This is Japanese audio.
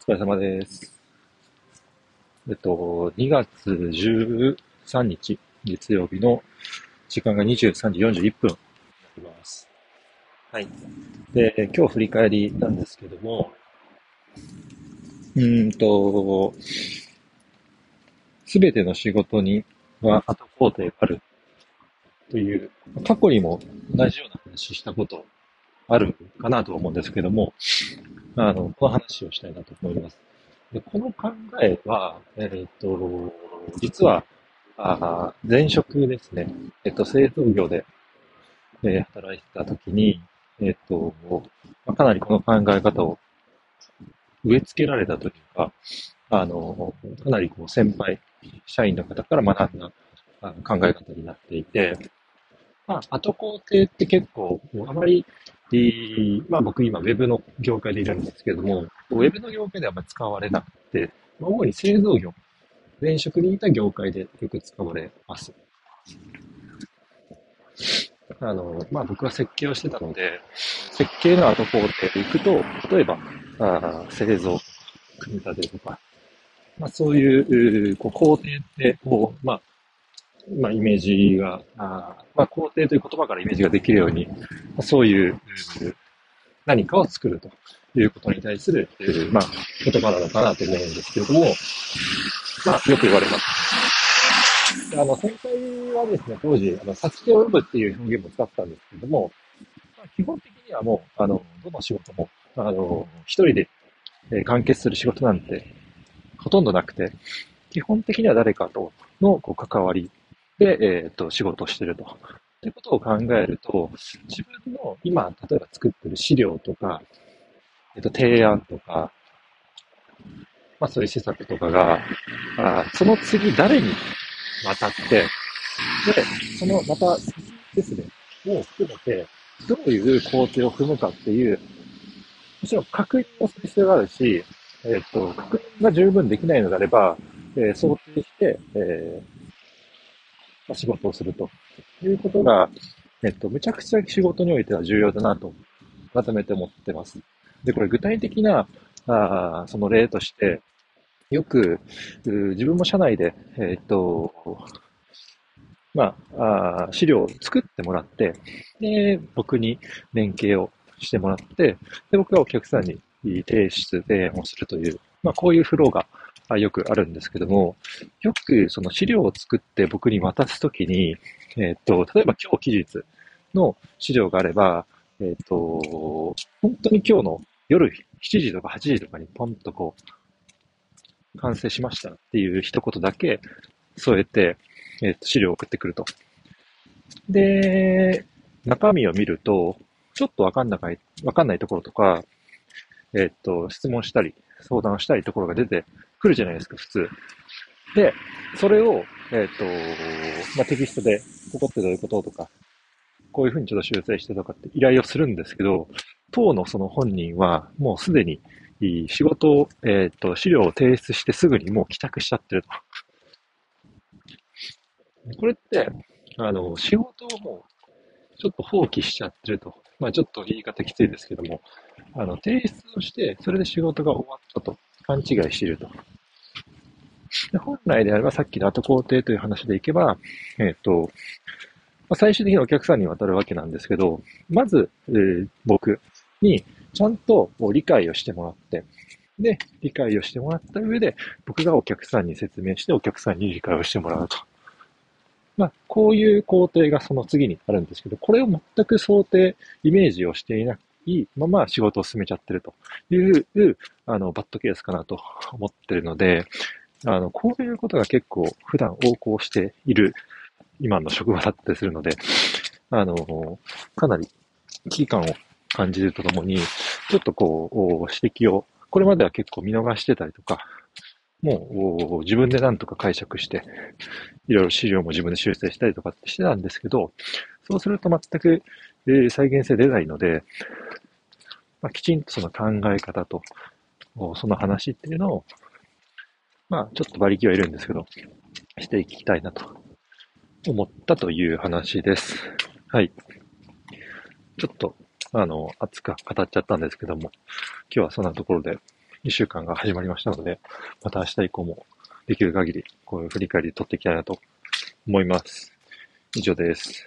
お疲れ様です。えっと、2月13日、月曜日の時間が23時41分になります。はい。で、今日振り返りなんですけども、うーんと、すべての仕事には後工程があるという、過去にも同じような話したことあるかなと思うんですけども、あの、この話をしたいなと思います。でこの考えは、えっ、と、実は、あ前職ですね。えっ、と、製造業で、えー働いてた時に、えっ、と、まあかなりこの考え方を植え付けられたというか、あの、かなりこう先輩、社員の方から学んだ考え方になっていて、まあ、後工程って結構、あまり、えーまあ僕今ウェブの業界でいるんですけども、ウェブの業界ではあまり使われなくて、まあ、主に製造業、前職にいた業界でよく使われます。あの、まあ僕は設計をしてたので、設計の後工程で行くと、例えば、あ製造、組み立てとか、まあそういう、こう工程って、こう、まあ、まあイメージが、あまあ工程という言葉からイメージができるように、そういう、何かを作るということに対する、まあ言葉なのかなと思うんですけれども、まあよく言われます。あの、先輩はですね、当時、あの、サスケを読むっていう表現も使ったんですけれども、まあ、基本的にはもう、あの、どの仕事も、あの、一人で、え完結する仕事なんて、ほとんどなくて、基本的には誰かとのこう関わりで、えっ、と、仕事してると。ということを考えると、自分の今、例えば作ってる資料とか、えっ、と、提案とか、まあそういう施策とかが、あその次誰に渡って、で、そのまた先ですね、を含めて、どういう工程を踏むかっていう、もちろん確認をする必要があるし、えっ、と、確認が十分できないのであれば、えー想定して、えー仕事をするということが、えっ、と、むちゃくちゃ仕事においては重要だなと、改めて思ってます。で、これ具体的な、あーその例として、よく、自分も社内で、えっ、と、まあ、あー資料を作ってもらって、で、僕に連携をしてもらって、で、僕がお客さんに提出、提案をするという、まあ、こういうフローがあよくあるんですけども、よくその資料を作って僕に渡すときに、えっ、と、例えば今日期日の資料があれば、えっ、と、本当に今日の夜7時とか8時とかにポンとこう、完成しましたっていう一言だけ添えて、えっ、と、資料を送ってくると。で、中身を見ると、ちょっとわかんない、わかんないところとか、えっ、と、質問したり、相談したりところが出てくるじゃないですか、普通。で、それを、えっ、と、まあ、テキストで、ここってどういうこととか、こういうふうにちょっと修正してとかって依頼をするんですけど、当のその本人は、もうすでに、仕事を、えっ、と、資料を提出してすぐにもう帰宅しちゃってると。これって、あの、仕事をもう、ちょっと放棄しちゃってると。まあちょっと言い方きついですけども、あの、提出をして、それで仕事が終わったと勘違いしていると。で本来であればさっきの後工程という話でいけば、えっ、と、ま最終的にお客さんに渡るわけなんですけど、まず、えー僕にちゃんと理解をしてもらって、で、理解をしてもらった上で、僕がお客さんに説明して、お客さんに理解をしてもらうと。まあ、こういう工程がその次にあるんですけど、これを全く想定、イメージをしていなくいまま仕事を進めちゃってるという、あの、バッドケースかなと 思ってるので、あの、こういうことが結構普段横行している今の職場だったりするので、あの、かなり危機感を感じるとともに、ちょっとこう、指摘を、これまでは結構見逃してたりとか、もう自分で何とか解釈して、いろいろ資料も自分で修正したりとかしてたんですけど、そうすると全く、えー再現性出ないので、まあ、きちんとその考え方と、その話っていうのを、まあ、ちょっと馬力はいるんですけど、していきたいなと思ったという話です。はい。ちょっと、あの、熱く語っちゃったんですけども、今日はそんなところで、2週間が始まりましたので、また明日以降もできる限り、こういう振り返り取っていきたいなと思います。以上です。